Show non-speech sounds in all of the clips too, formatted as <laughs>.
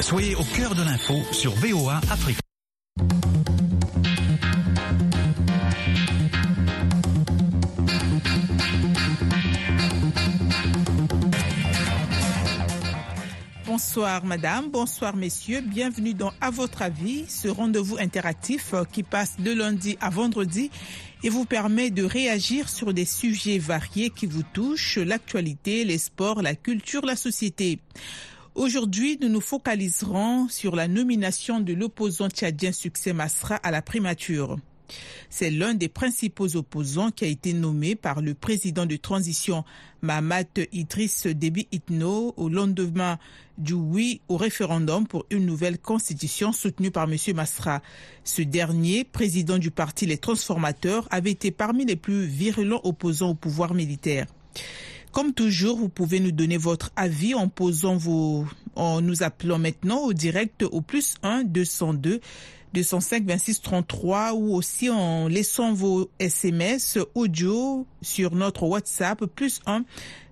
Soyez au cœur de l'info sur VOA Afrique. Bonsoir madame, bonsoir messieurs, bienvenue dans À votre avis, ce rendez-vous interactif qui passe de lundi à vendredi et vous permet de réagir sur des sujets variés qui vous touchent, l'actualité, les sports, la culture, la société. Aujourd'hui, nous nous focaliserons sur la nomination de l'opposant tchadien Succès Masra à la primature. C'est l'un des principaux opposants qui a été nommé par le président de transition Mahamat Idriss Déby Itno au lendemain du oui au référendum pour une nouvelle constitution soutenue par M. Masra. Ce dernier, président du parti Les Transformateurs, avait été parmi les plus virulents opposants au pouvoir militaire. Comme toujours, vous pouvez nous donner votre avis en posant vos, en nous appelant maintenant au direct au plus 1 202 205 26 33 ou aussi en laissant vos SMS audio sur notre WhatsApp plus 1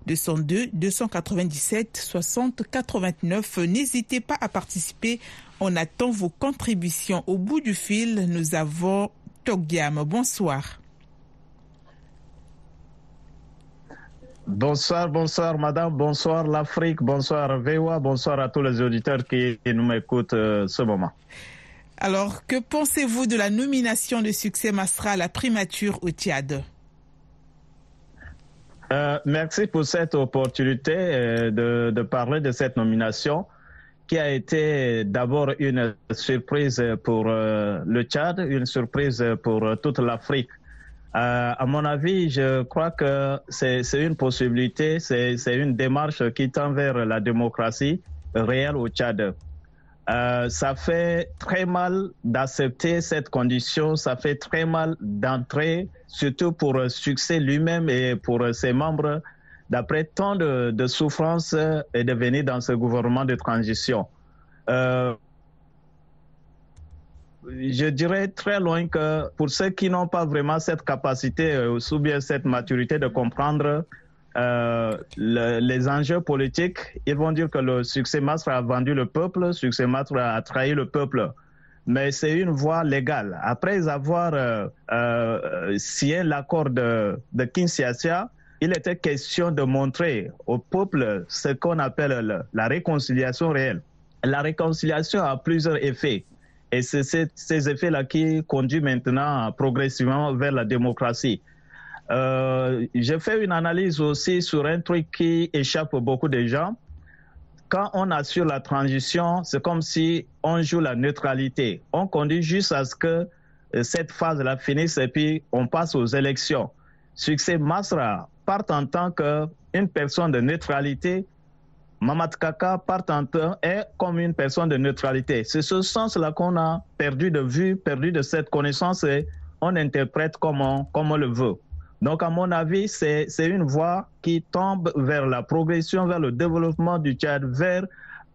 202 297 60 89. N'hésitez pas à participer. On attend vos contributions. Au bout du fil, nous avons Togiam. Bonsoir. Bonsoir, bonsoir madame, bonsoir l'Afrique, bonsoir VOA, bonsoir à tous les auditeurs qui nous écoutent euh, ce moment. Alors, que pensez-vous de la nomination de Succès Mastra à la primature au Tchad? Euh, Merci pour cette opportunité euh, de, de, parler de cette nomination qui a été d'abord une surprise pour euh, le Tchad, une surprise pour toute l'Afrique. Euh, à mon avis, je crois que c'est une possibilité, c'est une démarche qui tend vers la démocratie réelle au Tchad. Euh, ça fait très mal d'accepter cette condition, ça fait très mal d'entrer, surtout pour le succès lui-même et pour ses membres, d'après tant de, souffrances et de venir dans ce gouvernement de transition. Euh, je dirais très loin que pour ceux qui n'ont pas vraiment cette capacité euh, ou bien cette maturité de comprendre euh, le, les enjeux politiques, ils vont dire que le succès Masra a vendu le peuple, le succès Masra a trahi le peuple. Mais c'est une voie légale. Après avoir euh, signé l'accord de, Kinshasa, il était question de montrer au peuple ce qu'on appelle le, la réconciliation réelle. La réconciliation a plusieurs effets. Et c'est ces effets-là qui conduisent maintenant progressivement vers la démocratie. Euh, J'ai fait une analyse aussi sur un truc qui échappe beaucoup de gens. Quand on assure la transition, c'est comme si on joue la neutralité. On conduit juste à ce que cette phase-là finisse et puis on passe aux élections. Succès Masra part en tant qu'une personne de neutralité Mamad Kaka part en temps est comme une personne de neutralité. C'est ce sens-là qu'on a perdu de vue, perdu de cette connaissance et on interprète comme on, comme on le veut. Donc, à mon avis, c'est une voie qui tombe vers la progression, vers le développement du Tchad, vers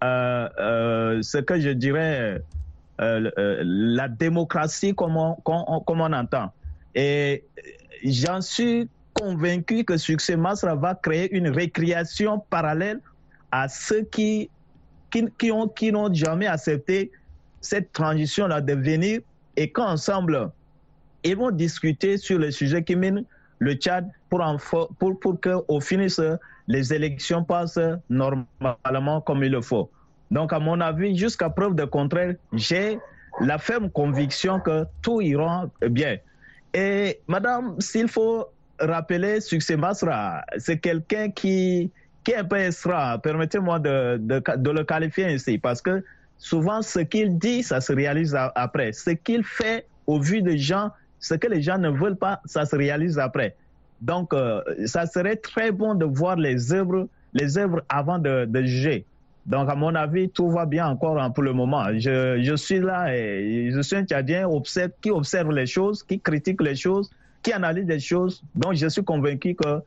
euh, euh, ce que je dirais euh, la démocratie comme on, comme on entend. Et j'en suis convaincu que Succès Masra va créer une récréation parallèle à ceux qui, qui, qui ont, qui n'ont jamais accepté cette transition-là de venir et qu'ensemble, ils vont discuter sur les sujets qui mènent le Tchad pour, en, pour, pour qu'au finish, les élections passent normalement comme il le faut. Donc, à mon avis, jusqu'à preuve de contraire, j'ai la ferme conviction que tout ira bien. Et madame, s'il faut rappeler Succès Masra, c'est quelqu'un qui, qui est extra, permettez-moi de, le qualifier ainsi, parce que souvent ce qu'il dit, ça se réalise après. Ce qu'il fait au vu des gens, ce que les gens ne veulent pas, ça se réalise après. Donc, euh, ça serait très bon de voir les œuvres, avant de, juger. Donc, à mon avis, tout va bien encore pour le moment. Je, suis là et je suis un Tchadien qui observe les choses, qui critique les choses, qui analyse les choses. Donc, je suis convaincu que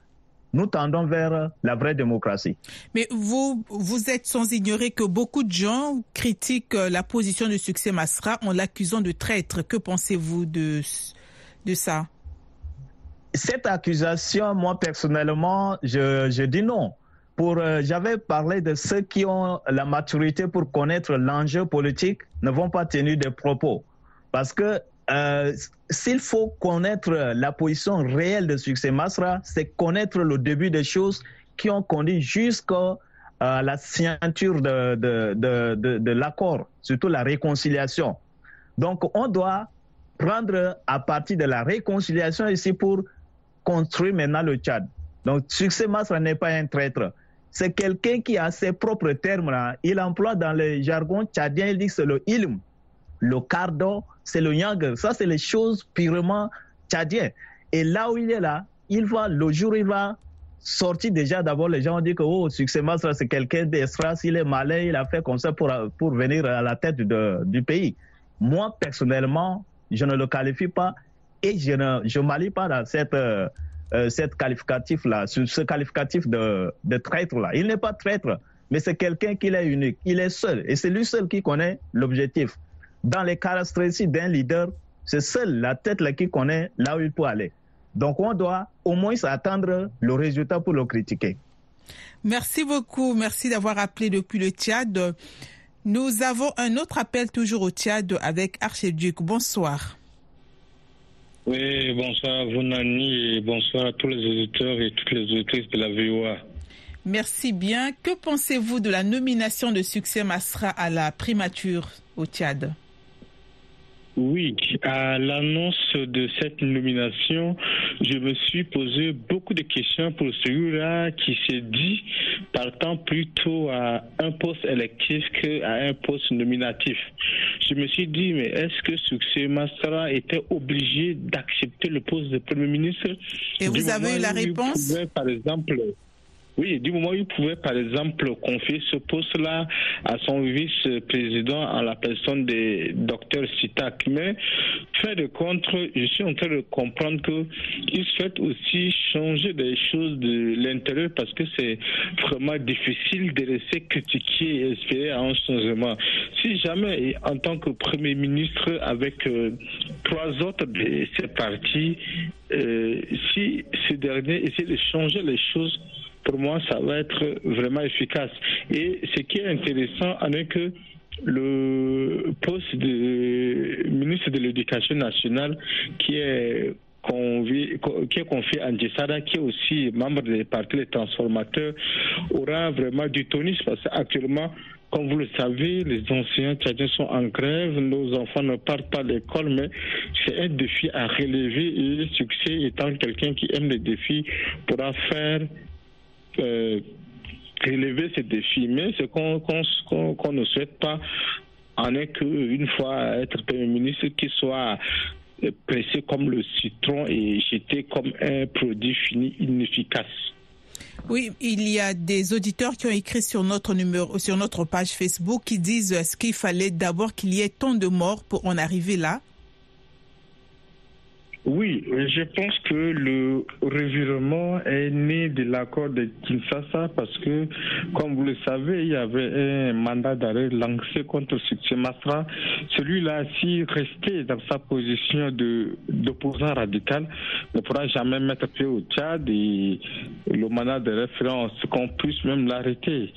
nous tendons vers la vraie démocratie. Mais vous, vous êtes sans ignorer que beaucoup de gens critiquent la position de succès Masra en l'accusant de traître. Que pensez-vous de, de ça? Cette accusation, moi personnellement, je, je dis non. pour, euh, j'avais parlé de ceux qui ont la maturité pour connaître l'enjeu politique ne vont pas tenir des propos. Parce que euh, s'il faut connaître la position réelle de Succès Masra, c'est connaître le début des choses qui ont conduit jusqu'à la signature de, de, de, de l'accord, surtout la réconciliation. Donc, on doit prendre à partir de la réconciliation ici pour construire maintenant le Tchad. Donc, Succès Masra n'est pas un traître. C'est quelqu'un qui a ses propres termes. Là. Il emploie dans le jargon tchadien, il dit que c'est le ilm, le cardo, c'est le yang. Ça, c'est les choses purement tchadiennes. Et là où il est là, il va, le jour il va sortir déjà, d'abord, les gens ont dit que oh, Succès Masra, c'est quelqu'un d'Estras, il est malin, il a fait comme ça pour, pour venir à la tête du pays. Moi, personnellement, je ne le qualifie pas et je ne je m'allie pas dans cette, euh, euh cette qualificatif-là, ce qualificatif de, de traître-là. Il n'est pas traître, mais c'est quelqu'un qui est unique. Il est seul et c'est lui seul qui connaît l'objectif. Dans les caractéristiques d'un leader, c'est seul la tête là qui connaît là où il peut aller. Donc on doit au moins s'attendre le résultat pour le critiquer. Merci beaucoup. Merci d'avoir appelé depuis le Tchad. Nous avons un autre appel toujours au Tchad avec Archiduc. Bonsoir. Oui, bonsoir à vous Nani et bonsoir à tous les auditeurs et toutes les auditrices de la VOA. Merci bien. Que pensez-vous de la nomination de Succès Masra à la primature au Tchad? Oui, à l'annonce de cette nomination, je me suis posé beaucoup de questions pour celui-là qui s'est dit partant plutôt à un poste électif qu'à un poste nominatif. Je me suis dit, mais est-ce que Succès Mastra était obligé d'accepter le poste de Premier ministre? Et vous avez eu la réponse? Par exemple, oui, du moment où il pouvait, par exemple, confier ce poste-là à son vice-président en la personne des docteurs Sitak. Mais, fait de contre, je suis en train de comprendre qu'il souhaite aussi changer des choses de l'intérieur parce que c'est vraiment difficile de laisser critiquer et espérer un changement. Si jamais, en tant que Premier ministre, avec euh, trois autres de ces partis, euh, si ce dernier essaie de changer les choses, pour moi, ça va être vraiment efficace. Et ce qui est intéressant, est que le poste de ministre de l'Éducation nationale, qui est confié à Ndjessara, qui est aussi membre des partis des transformateurs, aura vraiment du tonus parce qu'actuellement, comme vous le savez, les enseignants tchadiens sont en grève, nos enfants ne partent pas à l'école, mais c'est un défi à relever et le succès étant quelqu'un qui aime les défis pourra faire euh, relever ces défis. Mais ce qu'on ne souhaite pas en est qu'une fois être Premier ministre, qu'il soit pressé comme le citron et jeté comme un produit fini inefficace. Oui, il y a des auditeurs qui ont écrit sur notre numéro, sur notre page Facebook qui disent ce qu'il fallait d'abord qu'il y ait tant de morts pour en arriver là. Oui, je pense que le revirement est né de l'accord de Kinshasa parce que, comme vous le savez, il y avait un mandat d'arrêt lancé contre Succès Masra. Celui-là, s'il restait dans sa position d'opposant radical, ne pourra jamais mettre pied au Tchad et le mandat de référence, qu'on puisse même l'arrêter.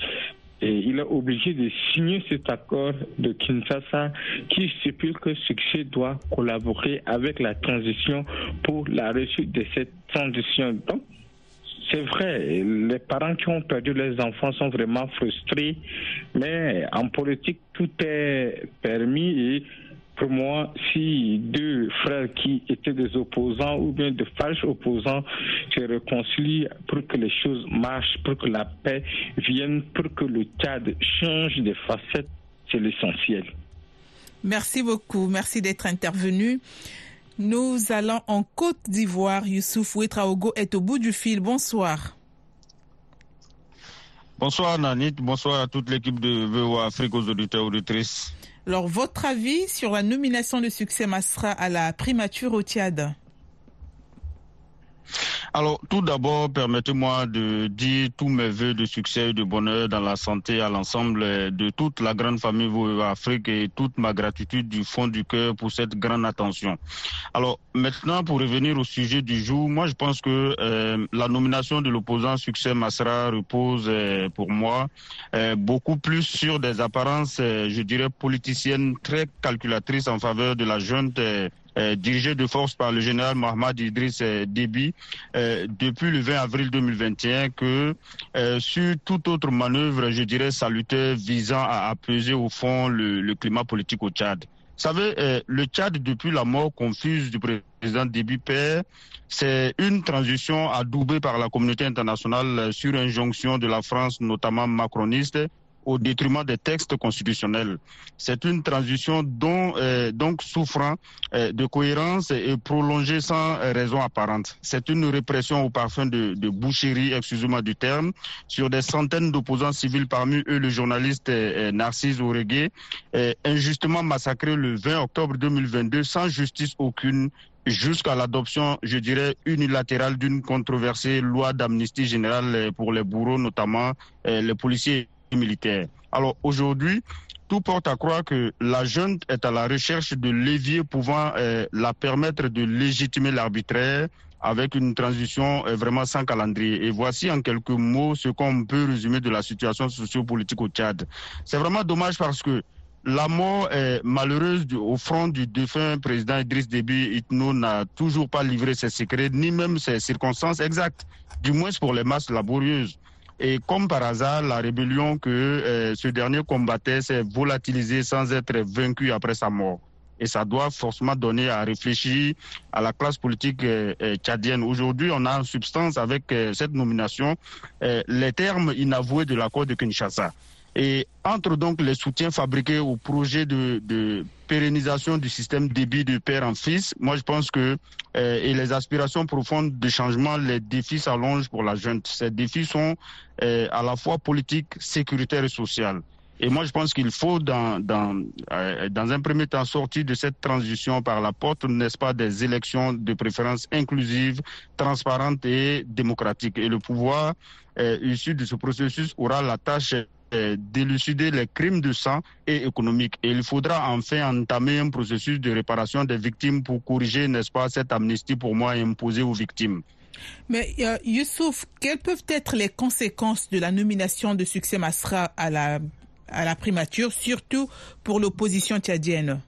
Et il est obligé de signer cet accord de Kinshasa qui stipule que succès doit collaborer avec la transition pour la réussite de cette transition. Donc, c'est vrai, les parents qui ont perdu leurs enfants sont vraiment frustrés, mais en politique, tout est permis et pour moi, si deux frères qui étaient des opposants ou bien de falses opposants se réconcilient pour que les choses marchent, pour que la paix vienne, pour que le Tchad change de facettes, c'est l'essentiel. Merci beaucoup. Merci d'être intervenu. Nous allons en Côte d'Ivoire. Youssouf Ouetraogo est au bout du fil. Bonsoir. Bonsoir Nanit, bonsoir à toute l'équipe de VOA Afrique, aux auditeurs auditrices. Alors, votre avis sur la nomination de Succès Masra à la primature au Tchad? Alors, tout d'abord, permettez-moi de dire tous mes voeux de succès et de bonheur dans la santé à l'ensemble de toute la grande famille VOA Afrique et toute ma gratitude du fond du cœur pour cette grande attention. Alors, maintenant, pour revenir au sujet du jour, moi, je pense que euh, la nomination de l'opposant Succès Massra repose, euh, pour moi, euh, beaucoup plus sur des apparences, je dirais, politiciennes très calculatrices en faveur de la junte euh, dirigé de force par le général Mohamed Idriss euh, Déby euh, depuis le 20 avril 2021 que sur toute autre manœuvre, je dirais, salutaire visant à apaiser au fond le, climat politique au Tchad. Vous savez, le Tchad, depuis la mort confuse du président Déby Père, c'est une transition adoubée par la communauté internationale sur injonction de la France, notamment macroniste, au détriment des textes constitutionnels. C'est une transition dont, euh, donc souffrant euh, de cohérence et prolongée sans raison apparente. C'est une répression au parfum de, de boucherie, excusez-moi du terme, sur des centaines d'opposants civils, parmi eux le journaliste euh, Narcisse Oregué, injustement massacré le 20 octobre 2022 sans justice aucune jusqu'à l'adoption, je dirais, unilatérale d'une controversée loi d'amnistie générale pour les bourreaux, notamment les policiers militaire. Alors aujourd'hui, tout porte à croire que la junte est à la recherche de leviers pouvant euh, la permettre de légitimer l'arbitraire avec une transition euh, vraiment sans calendrier. Et voici en quelques mots ce qu'on peut résumer de la situation sociopolitique au Tchad. C'est vraiment dommage parce que la mort malheureuse au front du défunt président Idriss Déby Itno n'a toujours pas livré ses secrets, ni même ses circonstances exactes, du moins pour les masses laborieuses. Et comme par hasard, la rébellion que euh, ce dernier combattait s'est volatilisée sans être vaincu après sa mort. Et ça doit forcément donner à réfléchir à la classe politique euh, euh, tchadienne. Aujourd'hui, on a en substance avec cette nomination les termes inavoués de l'accord de Kinshasa. Et entre donc les soutiens fabriqués au projet de, de pérennisation du système débit de père en fils, moi je pense que euh, et les aspirations profondes de changement, les défis s'allongent pour la jeune. Ces défis sont euh, à la fois politiques, sécuritaires et sociaux. Et moi, je pense qu'il faut, dans, dans, euh, dans un premier temps, sortir de cette transition par la porte, n'est-ce pas, des élections de préférence inclusives, transparentes et démocratiques. Et le pouvoir issu de ce processus aura la tâche euh, d'élucider les crimes de sang et économiques. Et il faudra enfin entamer un processus de réparation des victimes pour corriger, n'est-ce pas, cette amnistie pour moi imposée aux victimes. Mais euh, Youssouf, quelles peuvent être les conséquences de la nomination de Succès Masra à la, à la primature, surtout pour l'opposition tchadienne?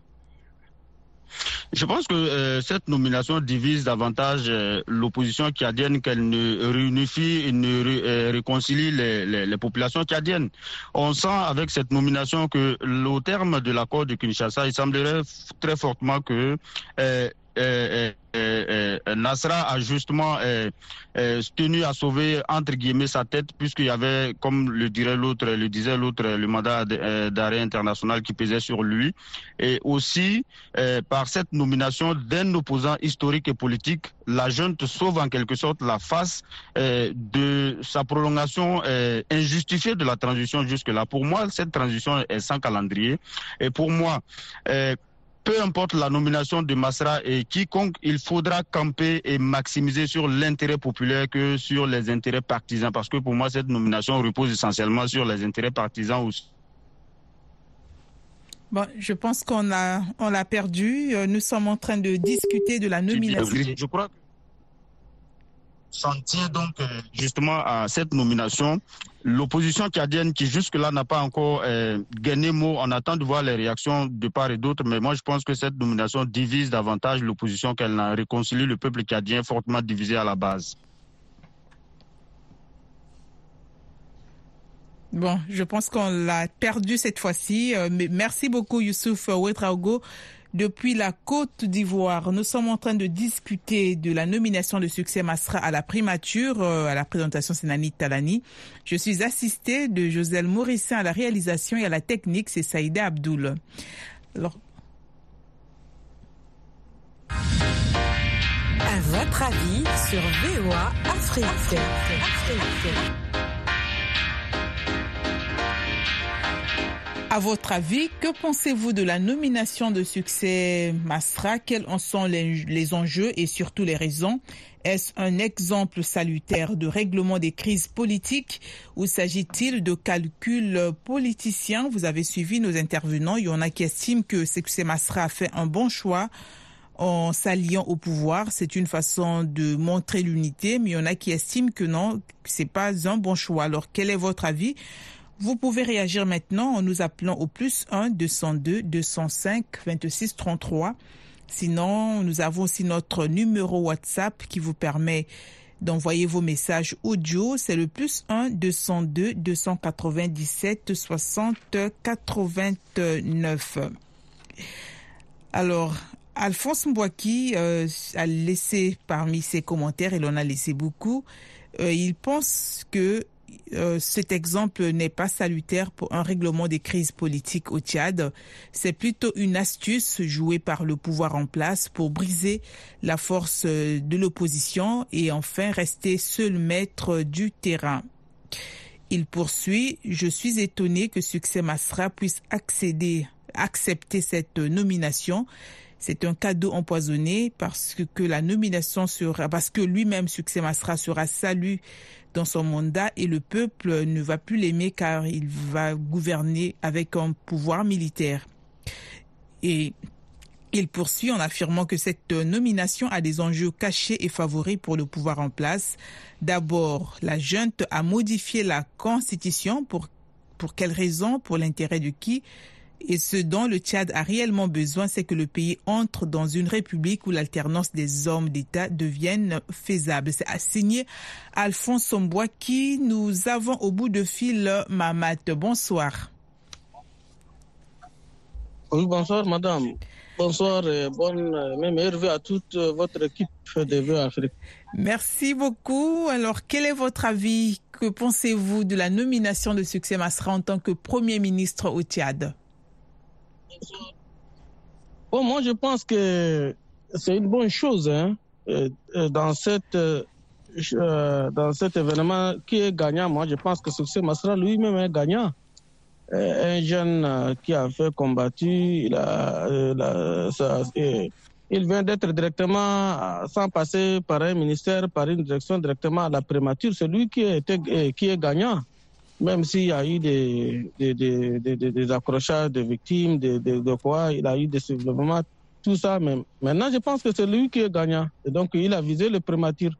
Je pense que euh, cette nomination divise davantage euh, l'opposition tchadienne qu'elle ne réunifie ne euh, réconcilie les, populations tchadiennes. On sent avec cette nomination que au terme de l'accord de Kinshasa, il semblerait très fortement que euh, Nasra a justement euh, tenu à sauver entre guillemets sa tête puisqu'il y avait, comme le dirait l'autre, le disait l'autre, le mandat d'arrêt international qui pesait sur lui, et aussi par cette nomination d'un opposant historique et politique, la junte sauve en quelque sorte la face de sa prolongation injustifiée de la transition jusque-là. Pour moi, cette transition est sans calendrier, et pour moi peu importe la nomination de Masra et quiconque, il faudra camper et maximiser sur l'intérêt populaire que sur les intérêts partisans. Parce que pour moi, cette nomination repose essentiellement sur les intérêts partisans aussi. Bon, je pense qu'on a, on l'a perdu. Euh, nous sommes en train de discuter de la nomination. Je crois s'en tient donc euh, justement à cette nomination. L'opposition tchadienne qui jusque-là n'a pas encore euh, gagné mot, on attend de voir les réactions de part et d'autre, mais moi je pense que cette nomination divise davantage l'opposition qu'elle n'a réconcilié le peuple tchadien fortement divisé à la base. Bon, je pense qu'on l'a perdu cette fois-ci. Euh, mais merci beaucoup Youssouf Ouetraogo depuis la Côte d'Ivoire. Nous sommes en train de discuter de la nomination de succès Masra à la primature, euh, à la présentation Sénani Talani. Je suis assistée de Joselle Mourissin à la réalisation et à la technique, c'est Saïda Abdoul. Alors... À votre avis sur VOA Afrique. Afrique. À votre avis, que pensez-vous de la nomination de succès Masra? Quels en sont les, enjeux et surtout les raisons? Est-ce un exemple salutaire de règlement des crises politiques ou s'agit-il de calculs politiciens Vous avez suivi nos intervenants. Il y en a qui estiment que succès Masra a fait un bon choix en s'alliant au pouvoir. C'est une façon de montrer l'unité, mais il y en a qui estiment que non, c'est pas un bon choix. Alors, quel est votre avis vous pouvez réagir maintenant en nous appelant au plus 1 202 205 26 33. Sinon, nous avons aussi notre numéro WhatsApp qui vous permet d'envoyer vos messages audio. C'est le plus 1 202 297 60 89. Alors, Alphonse Mbouaki euh, a laissé parmi ses commentaires, il en a laissé beaucoup, euh, il pense que euh, cet exemple n'est pas salutaire pour un règlement des crises politiques au Tchad. C'est plutôt une astuce jouée par le pouvoir en place pour briser la force de l'opposition et enfin rester seul maître du terrain. Il poursuit, je suis étonné que Succès Masra puisse accéder, accepter cette nomination. C'est un cadeau empoisonné parce que la nomination sera, parce que lui-même Succès Masra sera salué dans son mandat et le peuple ne va plus l'aimer car il va gouverner avec un pouvoir militaire. Et il poursuit en affirmant que cette nomination a des enjeux cachés et favoris pour le pouvoir en place. D'abord, la junte a modifié la constitution pour, pour quelle raison, pour l'intérêt de qui? Et ce dont le Tchad a réellement besoin, c'est que le pays entre dans une république où l'alternance des hommes d'État devienne faisable. C'est assigné Alphonse Sombois qui nous avons au bout de fil Mamat. Bonsoir. Oui, bonsoir madame. Bonsoir et bonne, même meilleure à toute votre équipe de Vœux Afrique. Merci beaucoup. Alors, quel est votre avis? Que pensez-vous de la nomination de Succès Masra en tant que Premier ministre au Tchad? Bon, moi, je pense que c'est une bonne chose hein, dans, cette, euh, dans cet événement qui est gagnant. Moi, je pense que Succès Masra lui-même est gagnant. Euh, un jeune qui a fait combattu, il, vient d'être directement, sans passer par un ministère, par une direction directement à la prémature. C'est lui qui est gagnant même s'il y a eu des, des, des, des, accrochages de victimes, de, de, quoi, il a eu des développements, tout ça. Mais maintenant, je pense que c'est lui qui est gagnant. Et donc, il a visé le prémature.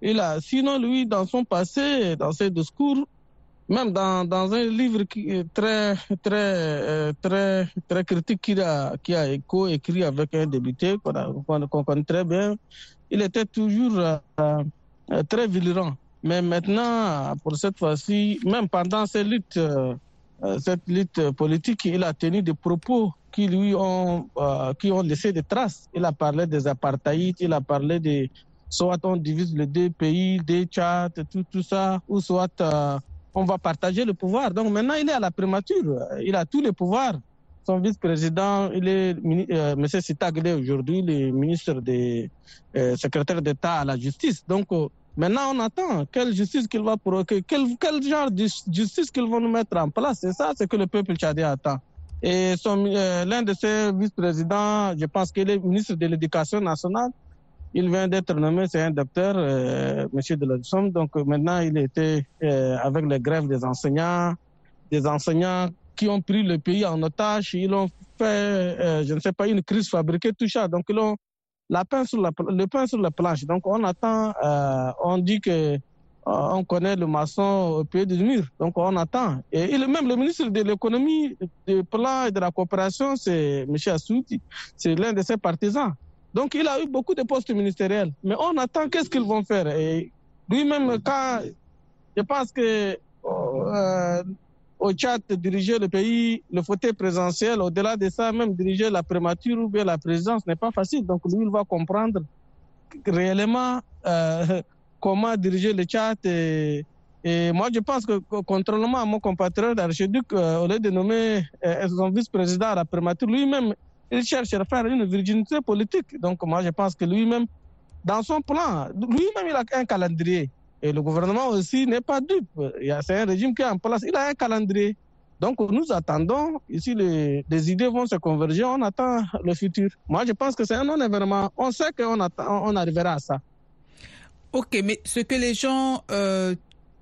Il a, sinon, lui, dans son passé, dans ses discours, même dans, dans un livre qui est très, très, très, très critique qu'il a, qui a écho écrit avec un débuté qu'on connaît très bien, il était toujours euh, très virulent. Mais maintenant, pour cette fois-ci, même pendant lutte, euh, cette lutte politique, il a tenu des propos qui lui ont, euh, qui ont laissé des traces. Il a parlé des apartheid, il a parlé de soit on divise les deux pays, des Tchad, tout, tout ça, ou soit euh, on va partager le pouvoir. Donc maintenant, il est à la primature. Il a tous les pouvoirs. Son vice-président, il est, euh, M. Aujourd'hui le ministre des secrétaire d'État à la justice. Donc, Maintenant, on attend quelle justice qu'il va provoquer, quel, genre de justice qu'ils vont nous mettre en place. C'est ça, c'est que le peuple tchadien attend. Et euh, l'un de ses vice-présidents, je pense qu'il est ministre de l'Éducation nationale, il vient d'être nommé, c'est un docteur, euh, Monsieur de Somme. Donc maintenant, il était euh, avec les grèves des enseignants, des enseignants qui ont pris le pays en otage. Ils ont fait, euh, je ne sais pas, une crise fabriquée, tout ça. Donc ils ont sur la, le pain sur la planche. Donc on attend, euh, on dit que euh, on connaît le maçon au pied du mur. Donc on attend. Et il, même le ministre de l'économie, du plan et de la coopération, c'est M. Assouti, c'est l'un de ses partisans. Donc il a eu beaucoup de postes ministériels. Mais on attend qu'est-ce qu'ils vont faire? Et lui-même, quand je pense que euh, au Tchad, diriger le pays, le fauteuil présidentiel, au-delà de ça, même diriger la prémature ou bien la présidence n'est pas facile. Donc lui, il va comprendre réellement euh, <laughs> comment diriger le Tchad. Et, et, moi, je pense que, contrairement à mon compatriote archiduc, euh, au lieu de nommer euh, son vice-président à la prémature, lui-même, il cherche à faire une virginité politique. Donc moi, je pense que lui-même, dans son plan, lui-même, il a un calendrier. Et le gouvernement aussi n'est pas dupe. C'est un régime qui est en place. Il a un calendrier. Donc nous attendons, ici les, les, idées vont se converger, on attend le futur. Moi je pense que c'est un non-événement, on sait qu'on on arrivera à ça. Ok, mais ce que les gens euh,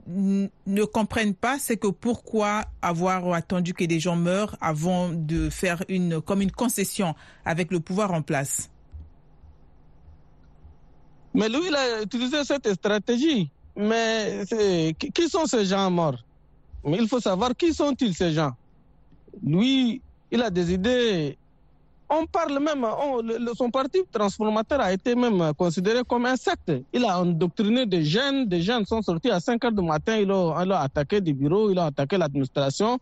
ne comprennent pas, c'est que pourquoi avoir attendu que des gens meurent avant de faire une comme une concession avec le pouvoir en place? Mais lui, il a utilisé cette stratégie. Mais qui sont ces gens morts? Il faut savoir qui sont-ils ces gens? Lui, il a des idées on parle même, son parti transformateur a été même considéré comme un secte. Il a endoctriné des jeunes, des jeunes sont sortis à 5 heures du matin, il a, attaqué des bureaux, il a attaqué l'administration.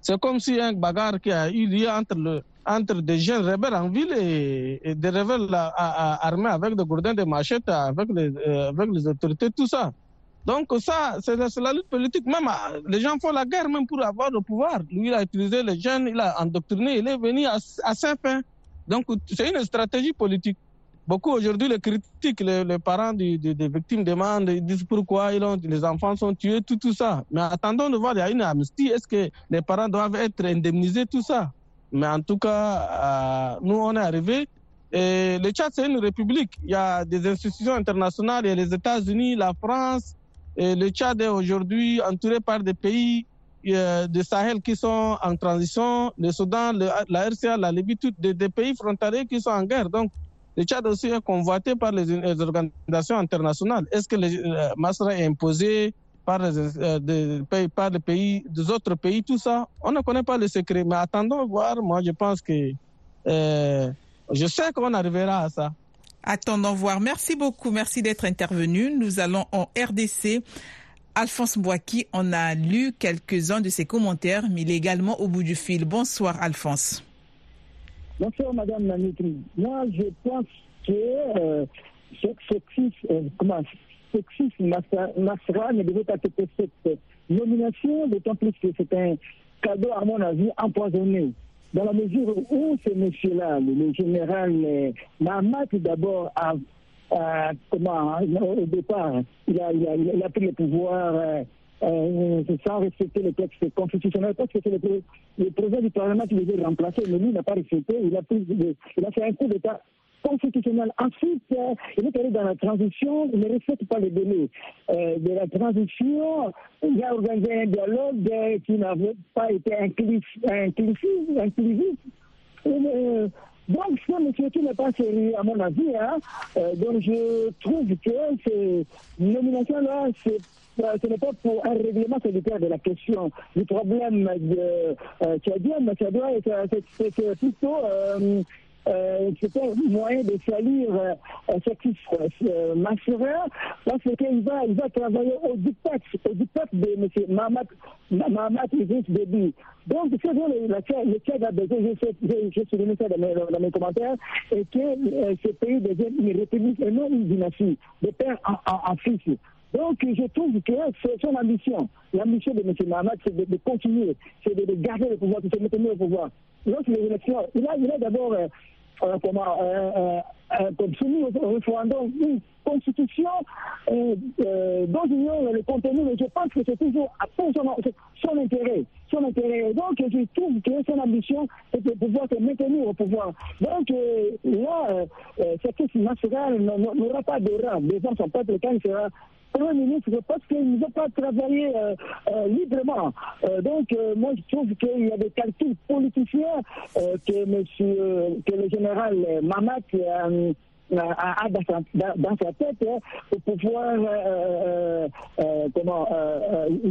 C'est comme si un bagarre qui a eu lieu entre, des jeunes rebelles en ville et, des rebelles armés avec des gourdins, des machettes, avec les, euh, avec les autorités, tout ça. Donc ça, c'est la lutte politique. Même les gens font la guerre même pour avoir le pouvoir. Lui, il a utilisé les jeunes, il a endoctriné, il est venu à, à saint Donc c'est une stratégie politique. Beaucoup aujourd'hui le critiquent, les, parents des, victimes demandent, ils disent pourquoi ils ont, les enfants sont tués, tout, tout ça. Mais attendons de voir, il y a une amnistie. Est-ce que les parents doivent être indemnisés, tout ça? Mais en tout cas, euh, nous, on est arrivés. Et le Tchad, c'est une république. Il y a des institutions internationales, il y a les États-Unis, la France, le Tchad est aujourd'hui entouré par des pays euh, de Sahel qui sont en transition, le Soudan, la RCA, la Libye, tous des, pays frontaliers qui sont en guerre. Donc, le Tchad aussi est convoité par les, organisations internationales. Est-ce que le euh, est imposé par les, euh, par les pays, des autres pays, tout ça? On ne connaît pas le secret, mais attendons voir. Moi, je pense que je sais qu'on arrivera à ça. Attendons voir. Merci beaucoup. Merci d'être intervenu. Nous allons en RDC. Alphonse Boaki, on a lu quelques-uns de ses commentaires, mais il est également au bout du fil. Bonsoir, Alphonse. Bonsoir, Madame la Moi, je pense que euh, ce sexisme, euh, comment, sexisme Nasra ne devait pas être cette nomination, d'autant plus que c'est un cadeau, à mon avis, empoisonné dans la mesure où ce monsieur-là, le général euh, Mahamat, d'abord, comment, au départ, il a pris le pouvoir euh, euh, sans respecter le texte constitutionnel, parce que c'est le, le, président du Parlement qui devait remplacer, mais lui n'a pas respecté, il a, pris, il a fait un coup d'État constitutionnel. Ensuite, euh, il est allé dans la transition, il ne respecte pas les délais euh, de la transition. Il a organisé un dialogue euh, qui n'avait pas été inclusif. inclusif, donc, ce monsieur qui n'est pas sérieux, à mon avis, hein, donc je trouve que ces nominations-là, ce n'est pas pour un règlement solitaire de la question du problème de euh, Tchadien, mais ça doit être plutôt euh, c'était un moyen de salir euh, ce euh, Masserin parce qu'il va, il va travailler au diktat, au diktat de M. Mahamat, Mahamat Idriss Déby. Donc, c'est le, le Tchad a besoin, j'ai souligné ça dans mes, dans mes commentaires, et que euh, ce pays devienne une république et non une dynastie, de père en, fils. Donc, je trouve que c'est son ambition. L'ambition de M. Mahamat, c'est de, continuer, c'est de, de, garder le pouvoir, de se maintenir au pouvoir. Donc, les élections, il a, a d'abord euh, euh, comment, euh, euh, au référendum une constitution euh, euh, dont ignore le contenu, mais je pense que c'est toujours à son, intérêt. Son intérêt. Donc, je trouve que son ambition est de pouvoir se maintenir au pouvoir. Donc, euh, là, euh, cette nationale n'aura pas de rang. Les gens sont pas quand il sera Premier ministre parce qu'il ne veut pas travailler euh, euh, librement. Euh, donc, euh, moi, je trouve qu'il y a des calculs politiciens euh, que, monsieur, que le général Mamat a dans sa, tête hein, pour pouvoir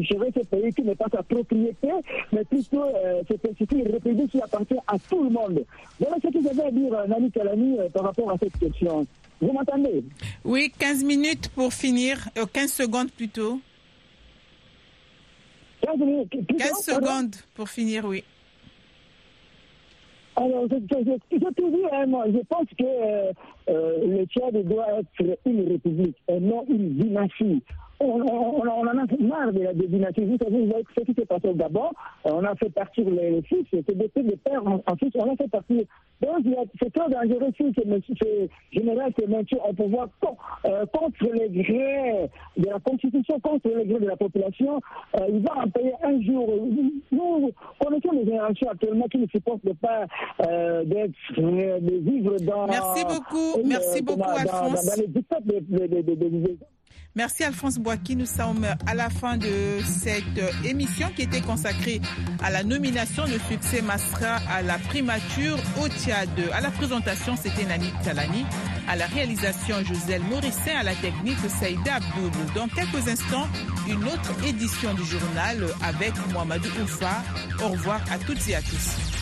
gérer ce pays qui n'est pas sa propriété, mais plutôt c'est une république qui appartient à tout le monde. Voilà ce que j'avais à dire, Nani Kalani, par rapport à cette question. Vous m'entendez? Oui, 15 minutes pour finir, euh, 15 secondes plutôt. 15, minutes, 15 secondes pour finir, oui. Alors, je, je, je, je te dis, hein, moi, je pense que euh, euh, le Tchad doit être une république et non une dynastie. on, en a marre de la dynastie. Vous savez, ce qui s'est passé au Gabon, on a fait partir les fils, c'est des de père en, fils, on a fait partir. Donc, c'est très dangereux si ce général se maintient au pouvoir contre les grés de la Constitution, contre les grés de la population. il va en payer un jour. Nous connaissons les générations actuellement qui ne supportent pas de vivre dans. Merci beaucoup, Alphonse. Merci Alphonse Boaki. Nous sommes à la fin de cette émission qui était consacrée à la nomination de succès Masra à la primature au Tchad. À la présentation, c'était Nani Talani. À la réalisation, Joselle Morissin. À la technique, Saïda Abdoul. Dans quelques instants, une autre édition du journal avec Mohamedou Oufa. Au revoir à toutes et à tous.